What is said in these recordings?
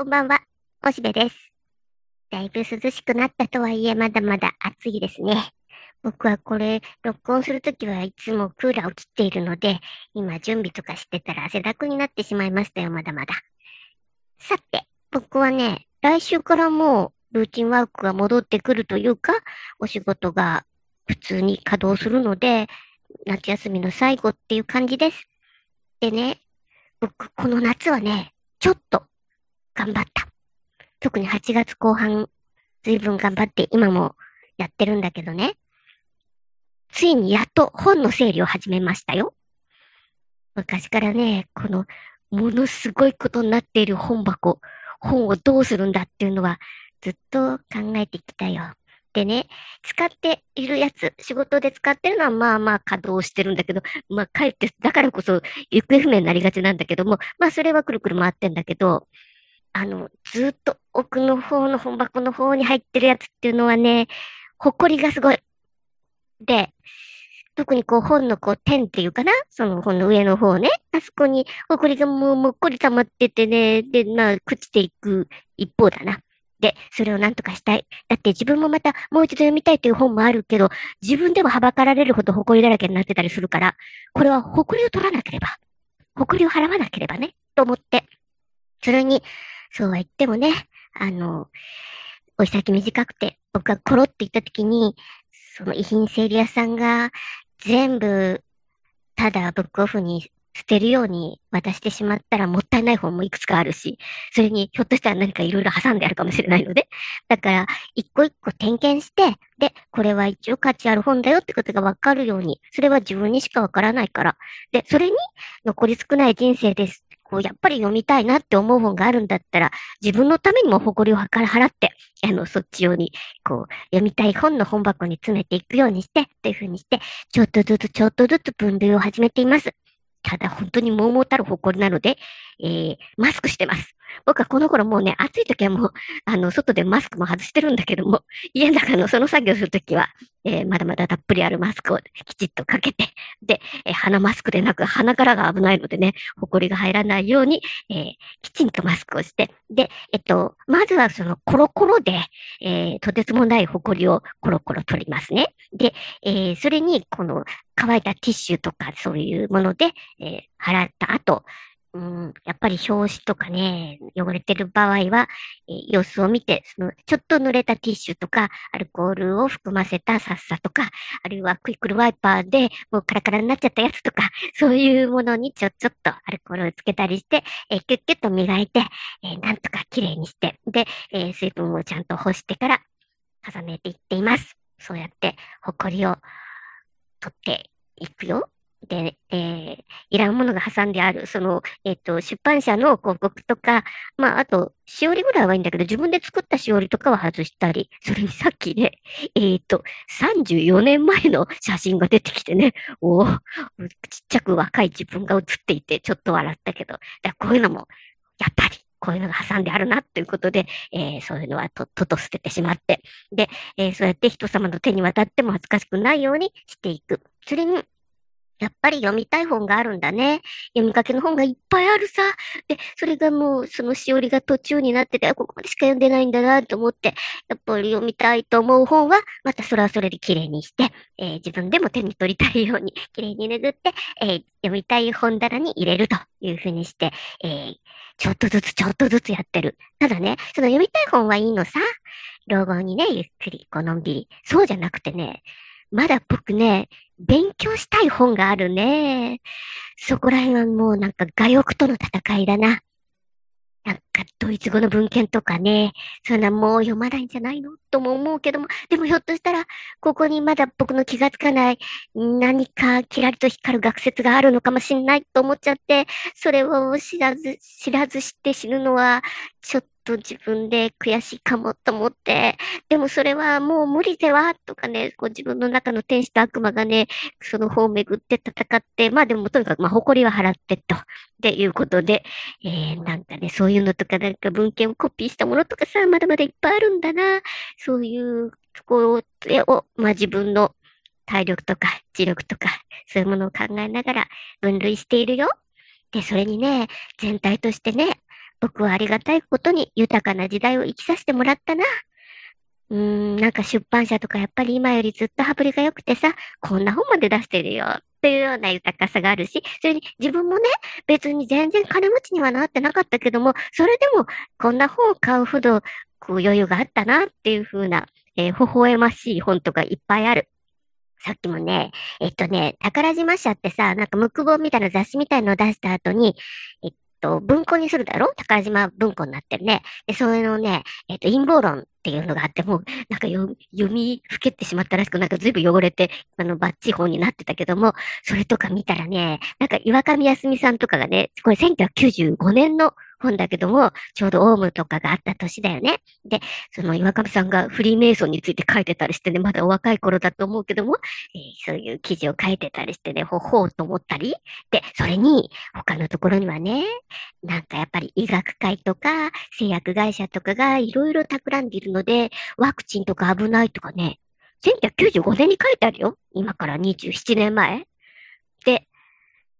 こんばんは、おしべです。だいぶ涼しくなったとはいえ、まだまだ暑いですね。僕はこれ、録音するときはいつもクーラーを切っているので、今準備とかしてたら汗だくになってしまいましたよ、まだまだ。さて、僕はね、来週からもうルーチンワークが戻ってくるというか、お仕事が普通に稼働するので、夏休みの最後っていう感じです。でね、僕、この夏はね、ちょっと頑張った。特に8月後半、随分頑張って今もやってるんだけどね。ついにやっと本の整理を始めましたよ。昔からね、このものすごいことになっている本箱、本をどうするんだっていうのはずっと考えてきたよ。でね、使っているやつ、仕事で使ってるのはまあまあ稼働してるんだけど、まあ帰って、だからこそ行方不明になりがちなんだけども、まあそれはくるくる回ってんだけど、あの、ずっと奥の方の本箱の方に入ってるやつっていうのはね、埃がすごい。で、特にこう本のこう点っていうかなその本の上の方ね。あそこに埃がもうもっこり溜まっててね。で、まあ、朽ちていく一方だな。で、それをなんとかしたい。だって自分もまたもう一度読みたいという本もあるけど、自分でもはばかられるほど埃だらけになってたりするから、これは埃を取らなければ、埃を払わなければね、と思って。それに、そうは言ってもね、あの、お先短くて、僕がコロって言った時に、その遺品整理屋さんが全部、ただブックオフに捨てるように渡してしまったらもったいない本もいくつかあるし、それにひょっとしたら何かいろいろ挟んであるかもしれないので、だから一個一個点検して、で、これは一応価値ある本だよってことがわかるように、それは自分にしかわからないから、で、それに残り少ない人生ですこう、やっぱり読みたいなって思う本があるんだったら、自分のためにも誇りを払って、あの、そっち用に、こう、読みたい本の本箱に詰めていくようにして、というふうにして、ちょっとずつちょっとずつ分類を始めています。ただ本当にもうもたる誇りなので、えー、マスクしてます。僕はこの頃もうね、暑い時はもう、あの、外でマスクも外してるんだけども、家の中のその作業するときは、えー、まだまだたっぷりあるマスクをきちっとかけて、で、えー、鼻マスクでなく鼻からが危ないのでね、埃が入らないように、えー、きちんとマスクをして、で、えっと、まずはそのコロコロで、えとてつもない埃をコロコロ取りますね。で、えそれに、この乾いたティッシュとかそういうもので、え払った後、うん、やっぱり表紙とかね、汚れてる場合は、えー、様子を見て、その、ちょっと濡れたティッシュとか、アルコールを含ませたサッサとか、あるいはクイックルワイパーで、もうカラカラになっちゃったやつとか、そういうものにちょ、ちょっとアルコールをつけたりして、えー、キュッキュッと磨いて、えー、なんとか綺麗にして、で、え水分をちゃんと干してから重ねていっています。そうやって、ほこりを取っていくよ。で、えー、いらんものが挟んである、その、えっ、ー、と、出版社の広告とか、まあ、あと、しおりぐらいはいいんだけど、自分で作ったしおりとかは外したり、それにさっきね、えっ、ー、と、34年前の写真が出てきてね、おちっちゃく若い自分が写っていて、ちょっと笑ったけど、だこういうのも、やっぱり、こういうのが挟んであるな、ということで、えー、そういうのはとっとと捨ててしまって、で、えー、そうやって人様の手に渡っても恥ずかしくないようにしていく。それに、やっぱり読みたい本があるんだね。読みかけの本がいっぱいあるさ。で、それがもう、そのしおりが途中になってて、ここまでしか読んでないんだなと思って、やっぱり読みたいと思う本は、またそれはそれで綺麗にして、えー、自分でも手に取りたいように綺麗に拭って、えー、読みたい本棚に入れるというふうにして、えー、ちょっとずつちょっとずつやってる。ただね、その読みたい本はいいのさ。老後にね、ゆっくり、こうのんびり。そうじゃなくてね、まだ僕ね、勉強したい本があるね。そこら辺はもうなんか画欲との戦いだな。なんか、ドイツ語の文献とかね、そんなもう読まないんじゃないの？とも思うけども、でもひょっとしたら、ここにまだ僕の気がつかない何かキラリと光る学説があるのかもしんないと思っちゃって、それを知らず、知らずして死ぬのは、ちょっと自分で悔しいかもと思って、でもそれはもう無理ではとかね、こう自分の中の天使と悪魔がね、その方を巡って戦って、まあでもとにかくまあ誇りは払ってと、っていうことで、えー、なんかね、そういうのとかなんか文献をコピーしたものとかさ、まだまだいっぱいあるんだな。そういうところを、まあ自分の体力とか、知力とか、そういうものを考えながら分類しているよ。で、それにね、全体としてね、僕はありがたいことに豊かな時代を生きさせてもらったな。うーん、なんか出版社とかやっぱり今よりずっと羽振りが良くてさ、こんな本まで出してるよっていうような豊かさがあるし、それに自分もね、別に全然金持ちにはなってなかったけども、それでもこんな本を買うほどこう余裕があったなっていう風な、えー、微笑ましい本とかいっぱいある。さっきもね、えっとね、宝島社ってさ、なんかムック本みたいな雑誌みたいのを出した後に、えっと、文庫にするだろ？高島文庫になってるね。で、それのね、えっと、陰謀論っていうのがあって、もう、なんか読みふけってしまったらしく、なんか随分汚れて、あの、バッチ本になってたけども、それとか見たらね、なんか岩上康美さんとかがね、これ1995年の本だけども、ちょうどオウムとかがあった年だよね。で、その岩上さんがフリーメイソンについて書いてたりしてね、まだお若い頃だと思うけども、えー、そういう記事を書いてたりしてね、ほほうと思ったり。で、それに、他のところにはね、なんかやっぱり医学会とか、製薬会社とかがいろいろ企んでいるので、ワクチンとか危ないとかね、1995年に書いてあるよ。今から27年前。で、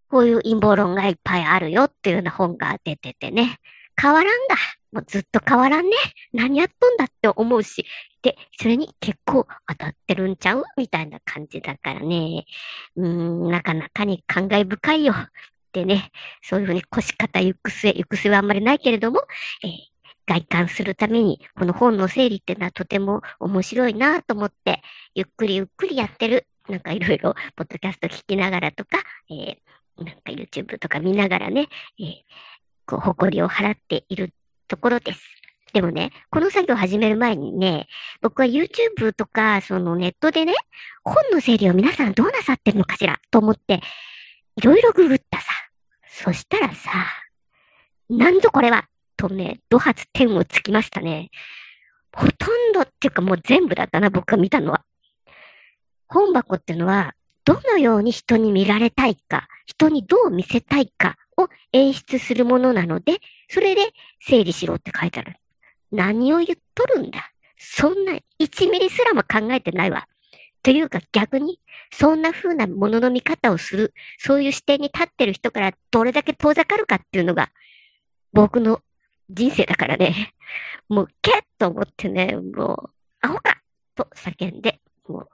こういう陰謀論がいっぱいあるよっていうような本が出ててね。変わらんだ。もうずっと変わらんね。何やっとんだって思うし。で、それに結構当たってるんちゃう？みたいな感じだからね。うーん、なかなかに感慨深いよ。でね、そういうふうに腰肩行く末、行く末はあんまりないけれども、えー、外観するために、この本の整理っていうのはとても面白いなと思って、ゆっくりゆっくりやってる。なんかいろいろ、ポッドキャスト聞きながらとか、えー、なんか YouTube とか見ながらね、えー、こう、誇りを払っているところです。でもね、この作業を始める前にね、僕は YouTube とか、そのネットでね、本の整理を皆さんどうなさってるのかしらと思って、いろいろググったさ。そしたらさ、なんぞこれはとね、土発点をつきましたね。ほとんどっていうかもう全部だったな、僕が見たのは。本箱っていうのは、どのように人に見られたいか、人にどう見せたいかを演出するものなので、それで整理しろって書いてある。何を言っとるんだそんな1ミリすらも考えてないわ。というか逆に、そんな風なものの見方をする、そういう視点に立ってる人からどれだけ遠ざかるかっていうのが、僕の人生だからね。もう、けっと思ってね、もう、アホかと叫んで、もう、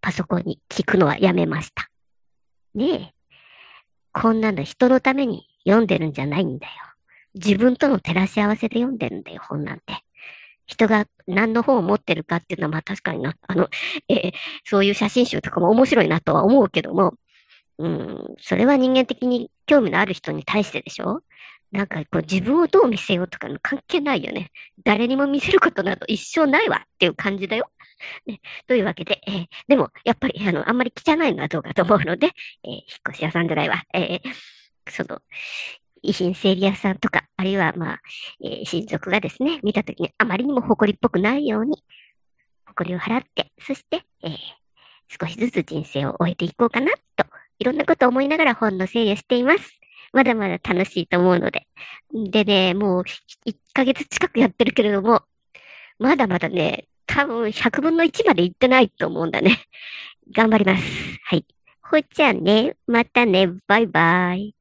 パソコンに聞くのはやめました。ねえ。こんなの人のために読んでるんじゃないんだよ。自分との照らし合わせで読んでるんだよ、本なんて。人が何の本を持ってるかっていうのは、まあ確かにな、あの、えー、そういう写真集とかも面白いなとは思うけども、うん、それは人間的に興味のある人に対してでしょなんかこう自分をどう見せようとかの関係ないよね。誰にも見せることなど一生ないわっていう感じだよ。ね、というわけで、えー、でも、やっぱり、あの、あんまり汚いのはどうかと思うので、えー、引っ越し屋さんじゃないわ。えー、その、遺品整理屋さんとか、あるいは、まあ、えー、親族がですね、見たときにあまりにも誇りっぽくないように、誇りを払って、そして、えー、少しずつ人生を終えていこうかな、と、いろんなことを思いながら本の整理をしています。まだまだ楽しいと思うので。でね、もう1ヶ月近くやってるけれども、まだまだね、多分100分の1までいってないと思うんだね。頑張ります。はい。ほいちゃんね。またね。バイバイ。